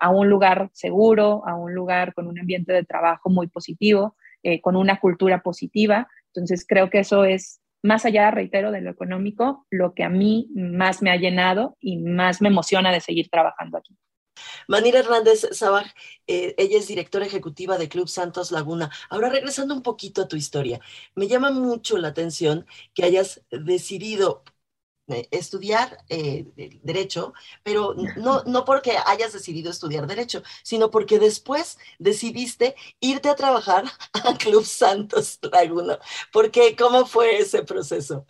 a un lugar seguro, a un lugar con un ambiente de trabajo muy positivo, con una cultura positiva. Entonces, creo que eso es, más allá, reitero, de lo económico, lo que a mí más me ha llenado y más me emociona de seguir trabajando aquí. Manira Hernández Sabaj, eh, ella es directora ejecutiva de Club Santos Laguna. Ahora, regresando un poquito a tu historia, me llama mucho la atención que hayas decidido eh, estudiar eh, Derecho, pero no, no porque hayas decidido estudiar Derecho, sino porque después decidiste irte a trabajar [laughs] a Club Santos Laguna. ¿Por qué? ¿Cómo fue ese proceso?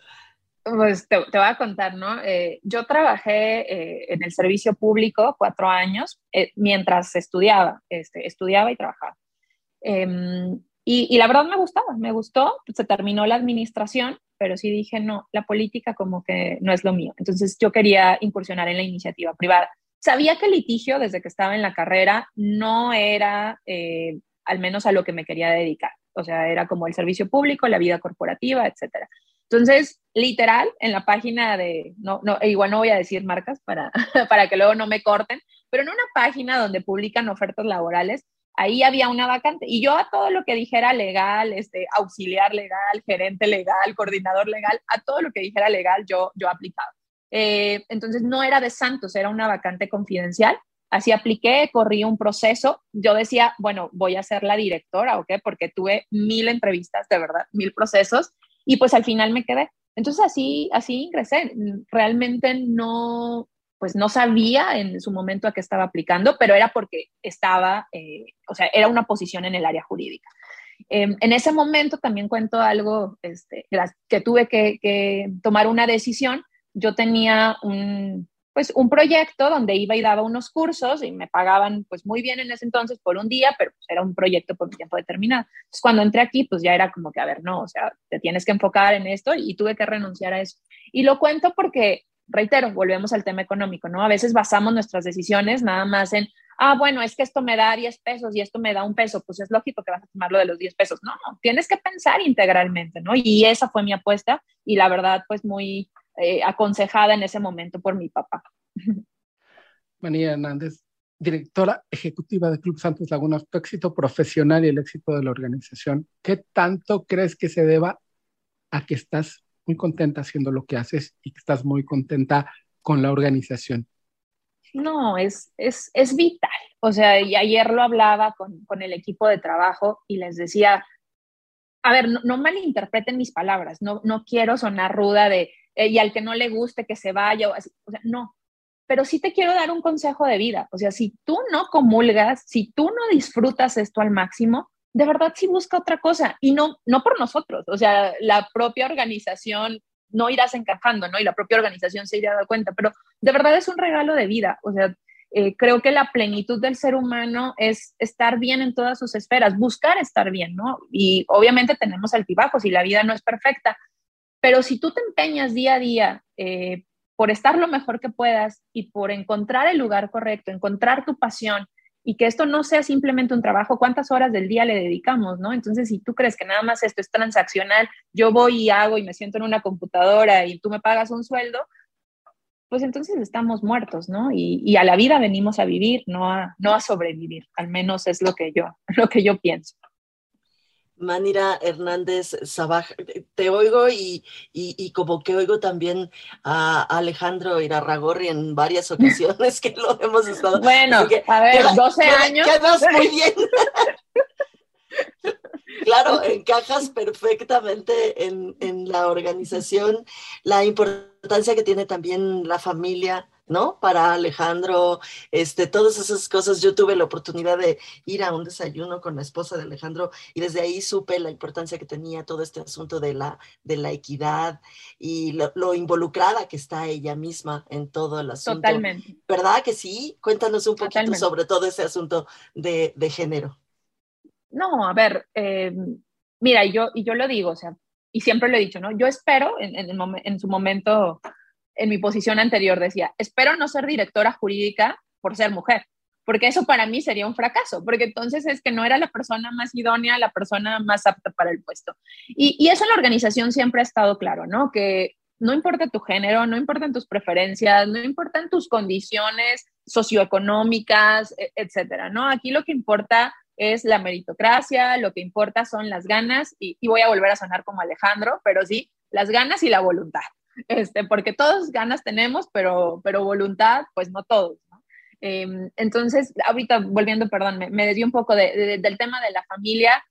Pues te, voy a contar, ¿no? Eh, yo trabajé eh, en el servicio público cuatro años eh, mientras estudiaba, este, estudiaba y trabajaba. Em, y, la verdad me gustaba, me gustó, se terminó la administración, pero sí dije, no, la política como que no es lo mío. Entonces yo quería incursionar en la iniciativa privada. Sabía que el litigio desde que estaba en la carrera no era al menos a lo que me quería dedicar. O sea, era como el servicio público, la vida corporativa, etcétera. Entonces, literal, en la página de, no, no, e igual no voy a decir marcas para, [laughs] para que luego no me corten, pero en una página donde publican ofertas laborales, ahí había una vacante. Y yo a todo lo que dijera legal, este, auxiliar legal, gerente legal, coordinador legal, a todo lo que dijera legal, yo, yo aplicaba. Eh, entonces no era de Santos, era una vacante confidencial. Así apliqué, corrí un proceso. Yo decía, bueno, voy a ser la directora, ¿ok? Porque tuve mil entrevistas, de verdad, mil procesos. Y pues al final me quedé. Entonces así, así ingresé. Realmente no, pues no sabía en su momento a qué estaba aplicando, pero era porque estaba, eh, o sea, era una posición en el área jurídica. Em, en ese momento también cuento algo este, que tuve que, que tomar una decisión. Yo tenía un, pues un proyecto donde iba y daba unos cursos y me pagaban pues muy bien en ese entonces por un día, pero pues, era un proyecto por un tiempo determinado. Entonces cuando entré aquí pues ya era como que, a ver, no, o sea, te tienes que enfocar en esto y tuve que renunciar a eso. Y lo cuento porque, reitero, volvemos al tema económico, ¿no? A veces basamos nuestras decisiones nada más en, ah, bueno, es que esto me da 10 pesos y esto me da un peso, pues es lógico que vas a tomar lo de los 10 pesos. No, no, tienes que pensar integralmente, ¿no? Y esa fue mi apuesta y la verdad pues muy eh, aconsejada en ese momento por mi papá. María Hernández, directora ejecutiva de Club Santos Laguna, tu éxito profesional y el éxito de la organización, ¿qué tanto crees que se deba a que estás muy contenta haciendo lo que haces y que estás muy contenta con la organización? No, es, es, es vital. O sea, y ayer lo hablaba con, con el equipo de trabajo y les decía, a ver, no, malinterpreten mis palabras, no, no quiero sonar ruda de, eh, y al que no le guste que se vaya, o, o sea, no, pero sí te quiero dar un consejo de vida. O sea, si tú no comulgas, si tú no disfrutas esto al máximo, de verdad sí busca otra cosa y no, no por nosotros. O sea, la propia organización no irás encajando, ¿no? Y la propia organización se irá dando cuenta, pero de verdad es un regalo de vida. O sea, eh, creo que la plenitud del ser humano es estar bien en todas sus esferas, buscar estar bien, ¿no? Y obviamente tenemos altibajos y la vida no es perfecta, pero si tú te empeñas día a día eh, por estar lo mejor que puedas y por encontrar el lugar correcto, encontrar tu pasión y que esto no sea simplemente un trabajo, ¿cuántas horas del día le dedicamos, no? Entonces, si tú crees que nada más esto es transaccional, yo voy y hago y me siento en una computadora y tú me pagas un sueldo, pues entonces estamos muertos, ¿no? Y, a la vida venimos a vivir, no a, no a sobrevivir, al menos es lo que yo, [laughs] lo que yo pienso. Manira Hernández Sabaj, te oigo y, como que oigo también a Alejandro Irarragorri en varias ocasiones que lo hemos estado. [laughs] Bueno, a ver, 12 años. Quedas muy bien. [laughs] claro, encajas perfectamente en, en la organización, la importancia que tiene también la familia ¿no? Para Alejandro, este, todas esas cosas. Yo tuve la oportunidad de ir a un desayuno con la esposa de Alejandro y desde ahí supe la importancia que tenía todo este asunto de la, de la equidad y lo, involucrada que está ella misma en todo el asunto. Totalmente. ¿Verdad que sí? Cuéntanos un poquito sobre todo ese asunto de, de género. No, a ver, eh, mira, yo, y yo lo digo, o sea, y siempre lo he dicho, ¿no? Yo espero, en, en, su momento, en mi posición anterior decía, espero no ser directora jurídica por ser mujer, porque eso para mí sería un fracaso, porque entonces es que no era la persona más idónea, la persona más apta para el puesto. Y, y eso en la organización siempre ha estado claro, ¿no? Que no importa tu género, no importan tus preferencias, no importan tus condiciones socioeconómicas, e, etcétera, ¿no? Aquí lo que importa es la meritocracia, lo que importa son las ganas, y, voy a volver a sonar como Alejandro, pero sí, las ganas y la voluntad, este, porque todos ganas tenemos, pero, pero voluntad, pues no todos. ¿no? Em, entonces, ahorita volviendo, perdón, me, me un poco del tema de la familia.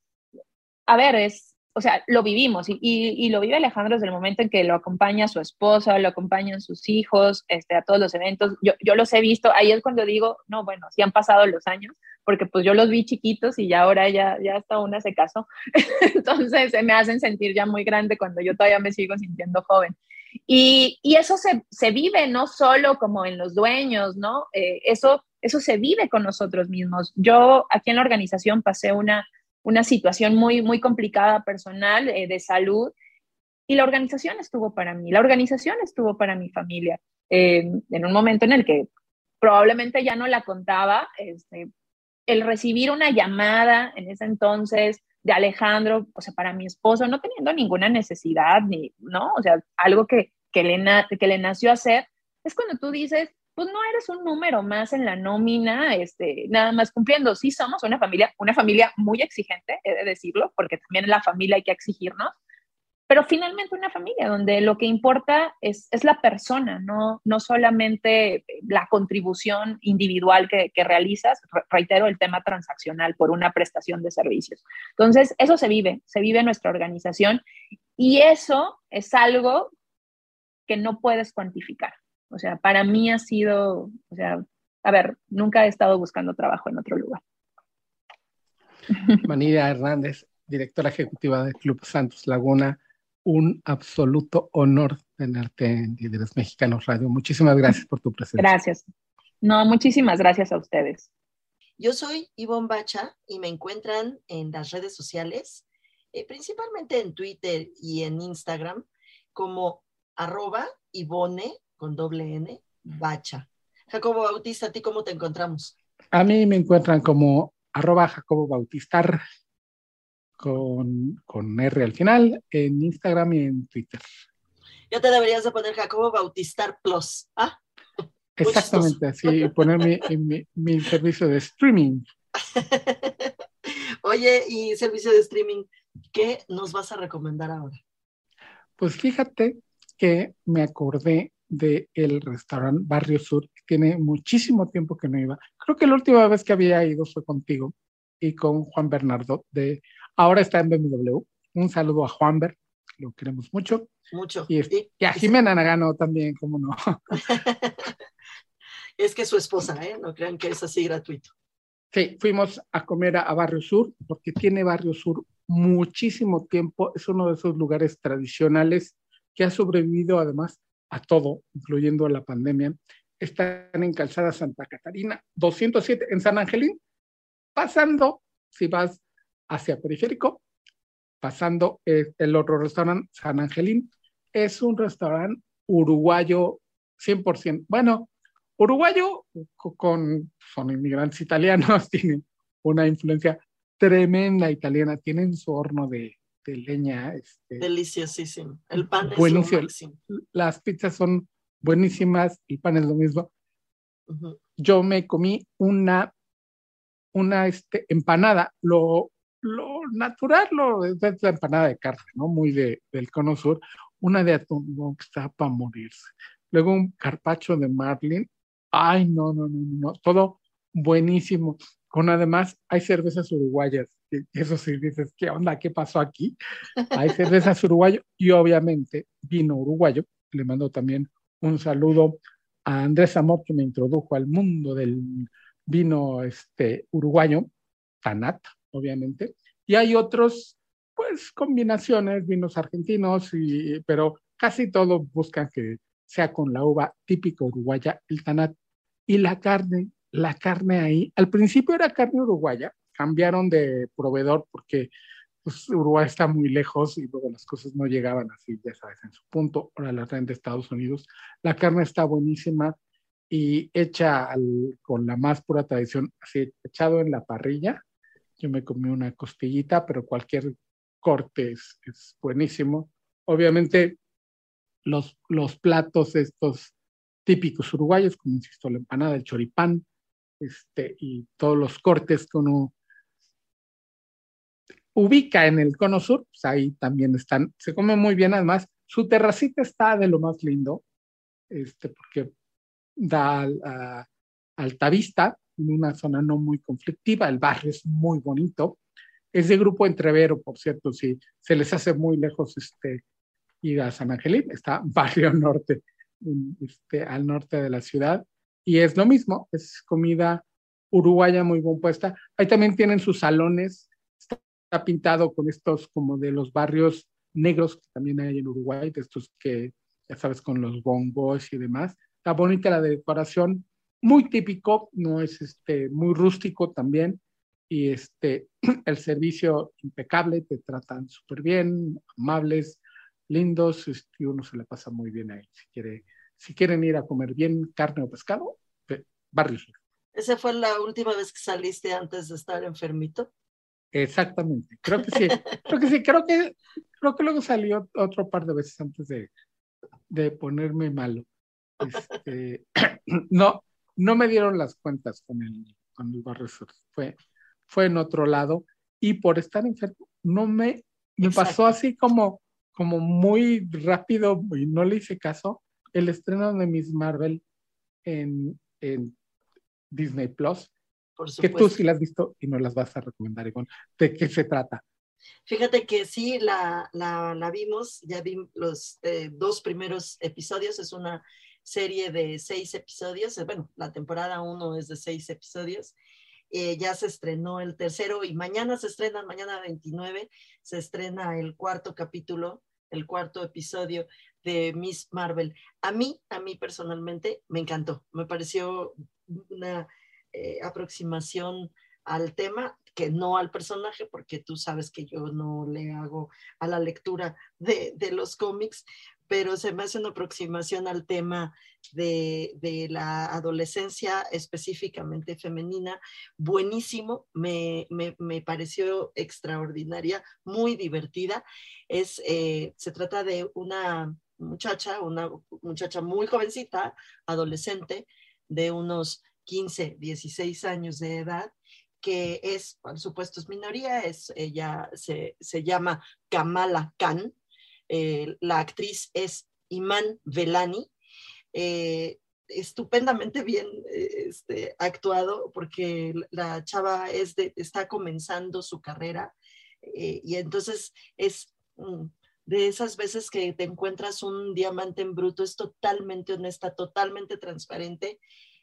A ver, es, o sea, lo vivimos y, y, lo vive Alejandro desde el momento en que lo acompaña a su esposa, lo acompañan sus hijos, este, a todos los eventos. Yo, yo los he visto, ahí es cuando digo, no, bueno, sí han pasado los años, porque pues yo los vi chiquitos y ya ahora ya, ya hasta una se casó. [laughs] Entonces se me hacen sentir ya muy grande cuando yo todavía me sigo sintiendo joven. Y, y eso se, se, vive no solo como en los dueños, ¿no? Eh, eso, eso se vive con nosotros mismos. Yo aquí en la organización pasé una una situación muy, muy complicada personal eh, de salud y la organización estuvo para mí, la organización estuvo para mi familia. Eh, en un momento en el que probablemente ya no la contaba, este, el recibir una llamada en ese entonces de Alejandro, o sea, para mi esposo, no teniendo ninguna necesidad, ni, ¿no? O sea, algo que, que, le, que le nació hacer, es cuando tú dices, pues no eres un número más en la nómina, este, nada más cumpliendo. Sí somos una familia, una familia muy exigente, he de decirlo, porque también en la familia hay que exigirnos, pero finalmente una familia donde lo que importa es, es la persona, no, no solamente la contribución individual que, que realizas, reitero el tema transaccional por una prestación de servicios. Entonces, eso se vive, se vive en nuestra organización y eso es algo que no puedes cuantificar. O sea, para mí ha sido, o sea, a ver, nunca he estado buscando trabajo en otro lugar. Manila Hernández, directora ejecutiva del Club Santos Laguna, un absoluto honor tenerte en Líderes Mexicanos Radio. Muchísimas gracias por tu presencia. Gracias. No, muchísimas gracias a ustedes. Yo soy Ivonne Bacha y me encuentran en las redes sociales, eh, principalmente en Twitter y en Instagram, como arroba Ivone con doble N, Bacha. Jacobo Bautista, ¿a ti cómo te encontramos? A mí me encuentran como arroba Jacobo Bautistar con, con R al final en Instagram y en Twitter. Ya te deberías de poner Jacobo Bautistar Plus, ¿ah? [laughs] Exactamente, así, poner mi, mi servicio de streaming. [laughs] Oye, y servicio de streaming, ¿qué nos vas a recomendar ahora? Pues fíjate que me acordé del el restaurante Barrio Sur, tiene muchísimo tiempo que no iba. Creo que la última vez que había ido fue contigo y con Juan Bernardo, de ahora está en BMW. Un saludo a Juan Ber, lo queremos mucho. Mucho. Y, a Jimena Nagano también, cómo no. [laughs] es que su esposa, ¿eh? No crean que es así gratuito. Sí, fuimos a comer a Barrio Sur, porque tiene Barrio Sur muchísimo tiempo. Es uno de esos lugares tradicionales que ha sobrevivido además a todo, incluyendo la pandemia, están en Calzada Santa Catarina, 207 en San Angelín, pasando, si vas hacia Periférico, pasando el otro restaurante, San Angelín, es un restaurante uruguayo 100%. Bueno, uruguayo con, son inmigrantes italianos, [laughs] tienen una influencia tremenda italiana, tienen su horno de, de leña. Este, Deliciosísimo. El pan es buenísimo. Las pizzas son buenísimas, el pan es lo mismo. Yo me comí una, una este, empanada, lo, lo natural, lo, es la empanada de carne, ¿no? Muy de, del cono sur, una de atún que está para morirse. Luego un carpacho de marlin. Ay, no, no, no, no, todo buenísimo. Con además, hay cervezas uruguayas eso sí dices, ¿qué onda? ¿Qué pasó aquí? Hay cervezas uruguayo y obviamente vino uruguayo. Le mando también un saludo a Andrés Amor que me introdujo al mundo del vino este, uruguayo, Tanat, obviamente. Y hay otros, pues, combinaciones, vinos argentinos, y, pero casi todos buscan que sea con la uva típica uruguaya, el Tanat. Y la carne, la carne ahí, al principio era carne uruguaya, cambiaron de proveedor porque pues, Uruguay está muy lejos y luego las cosas no llegaban así, ya sabes, en su punto. Ahora la traen de Estados Unidos. La carne está buenísima y hecha con la más pura tradición, así echado en la parrilla. Yo me comí una costillita, pero cualquier corte es, es buenísimo. Obviamente los, los platos estos típicos uruguayos, como insisto, la empanada, el choripán, este, y todos los cortes que uno ubica en el cono sur, pues ahí también están, se come muy bien, además, su terracita está de lo más lindo, este, porque da a, alta vista, en una zona no muy conflictiva, el barrio es muy bonito, es de grupo entrevero, por cierto, si se les hace muy lejos este, ir a San Angelín, está [laughs] barrio norte, este, al norte de la ciudad, y es lo mismo, es comida uruguaya muy bien puesta. Ahí también tienen sus salones, está pintado con estos como de los barrios negros que también hay en Uruguay, de estos que, ya sabes, con los bongos y demás. Está bonita la decoración, muy típico, no es este, muy rústico también, y este, [clears throat] el servicio impecable, te tratan súper bien, amables, lindos, este, uno se le pasa muy bien ahí, si quiere si quieren ir a comer bien carne o pescado, Barrio Sur. ¿Esa fue la última vez que saliste antes de estar enfermito? Exactamente, creo que sí, creo que sí, creo que, creo que luego salió otro par de veces antes de, de ponerme malo. Este, [clears throat] no, no me dieron las cuentas con el, con el Barrio Sur, fue, fue en otro lado. Y por estar enfermo, no me, me pasó así como, como muy rápido y no le hice caso el estreno de Miss Marvel en, en Disney Plus, que tú sí la has visto y no las vas a recomendar, Ivonne. ¿De qué se trata? Fíjate que sí, la, la, la vimos, ya vi los eh, dos primeros episodios, es una serie de seis episodios, bueno, la temporada uno es de seis episodios, eh, ya se estrenó el tercero y mañana se estrena, mañana 29, se estrena el cuarto capítulo, el cuarto episodio de Miss Marvel. A mí, a mí personalmente, me encantó. Me pareció una eh, aproximación al tema que no al personaje, porque tú sabes que yo no le hago a la lectura de, de los cómics, pero se me hace una aproximación al tema de, de la adolescencia específicamente femenina, buenísimo, me, me, me pareció extraordinaria, muy divertida. Es, eh, se trata de una muchacha, una muchacha muy jovencita, adolescente, de unos 15, 16 años de edad, que es, por supuesto, es minoría, es, ella se, se llama Kamala Khan, eh, la actriz es Iman Velani, eh, estupendamente bien eh, este, actuado porque la chava es de, está comenzando su carrera y entonces es mm, de esas veces que te encuentras un diamante en bruto, es totalmente honesta, totalmente transparente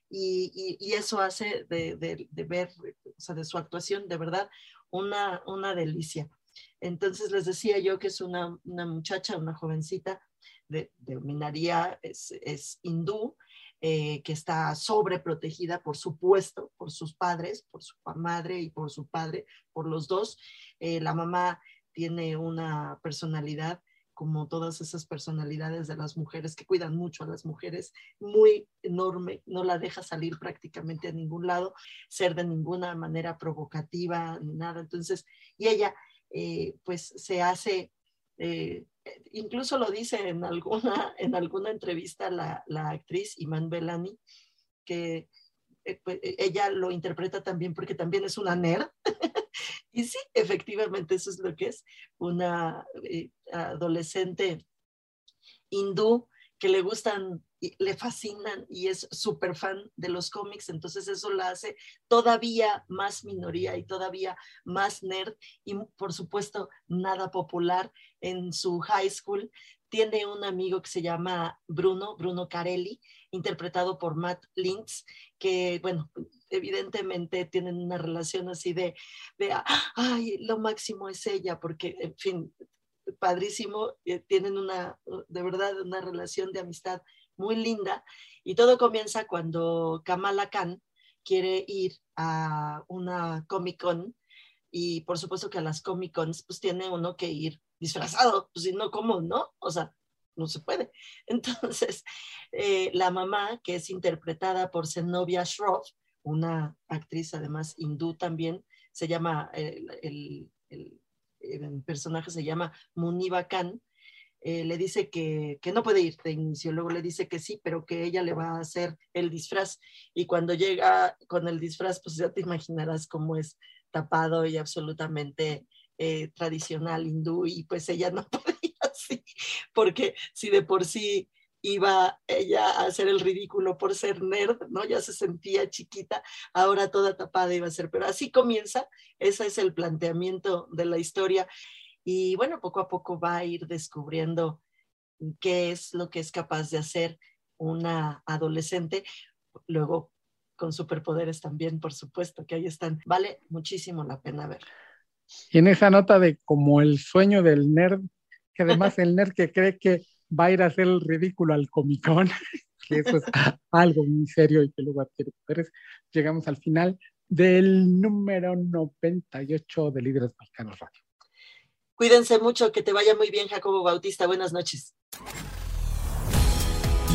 y, y, eso hace de, de, ver, o sea, de su actuación, de verdad, una, una delicia. Entonces les decía yo que es una, una muchacha, una jovencita de, de es, es hindú, eh, que está sobreprotegida, por supuesto, por sus padres, por su madre y por su padre, por los dos. Eh, la mamá tiene una personalidad como todas esas personalidades de las mujeres que cuidan mucho a las mujeres, muy enorme, no la deja salir prácticamente a ningún lado, ser de ninguna manera provocativa ni nada. Entonces, y ella eh, pues se hace, eh, incluso lo dice en alguna, [laughs] en alguna entrevista la, la actriz Iman Belani, que eh, pues, ella lo interpreta también porque también es una nerd. [laughs] y sí, efectivamente eso es lo que es una adolescente hindú que le gustan, le fascinan y es súper fan de los cómics, entonces eso la hace todavía más minoría y todavía más nerd y por supuesto nada popular en su high school. Tiene un amigo que se llama Bruno, Bruno Carelli, interpretado por Matt Lintz, que, bueno, evidentemente tienen una relación así de, de, ay, lo máximo es ella, porque, en fin, padrísimo, eh, tienen una, de verdad, una relación de amistad muy linda y todo comienza cuando Kamala Khan quiere ir a una Comic Con y por supuesto que a las Comic Cons pues tiene uno que ir disfrazado, pues si no, ¿cómo no? O sea, no se puede. [laughs] Entonces, eh, la mamá, que es interpretada por Zenobia Shroff, una actriz además hindú también, se llama, el, personaje se llama Muniba Khan, eh, le dice que, que, no puede ir de inicio, luego le dice que sí, pero que ella le va a hacer el disfraz. Y cuando llega con el disfraz, pues ya te imaginarás cómo es tapado y absolutamente eh, tradicional hindú, y pues ella no [laughs] puede ir así, porque si de por sí iba ella a hacer el ridículo por ser nerd, ¿no? Ya se sentía chiquita, ahora toda tapada iba a ser, pero así comienza, ese es el planteamiento de la historia y bueno, poco a poco va a ir descubriendo qué es lo que es capaz de hacer una adolescente, luego con superpoderes también, por supuesto, que ahí están. Vale muchísimo la pena ver. Y en esa nota de como el sueño del nerd, que además el nerd que cree que va a ir a hacer el ridículo al comicón, [laughs] que eso es algo muy serio y que luego adquiere poderes, llegamos al final del número 98 de Líderes Mexicanos Radio. Cuídense mucho, que te vaya muy bien, Jacobo Bautista. Buenas noches.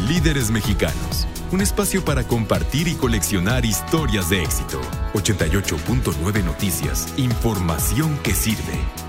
Líderes Mexicanos, un espacio para compartir y coleccionar historias de éxito. 88.9 Noticias, información que sirve.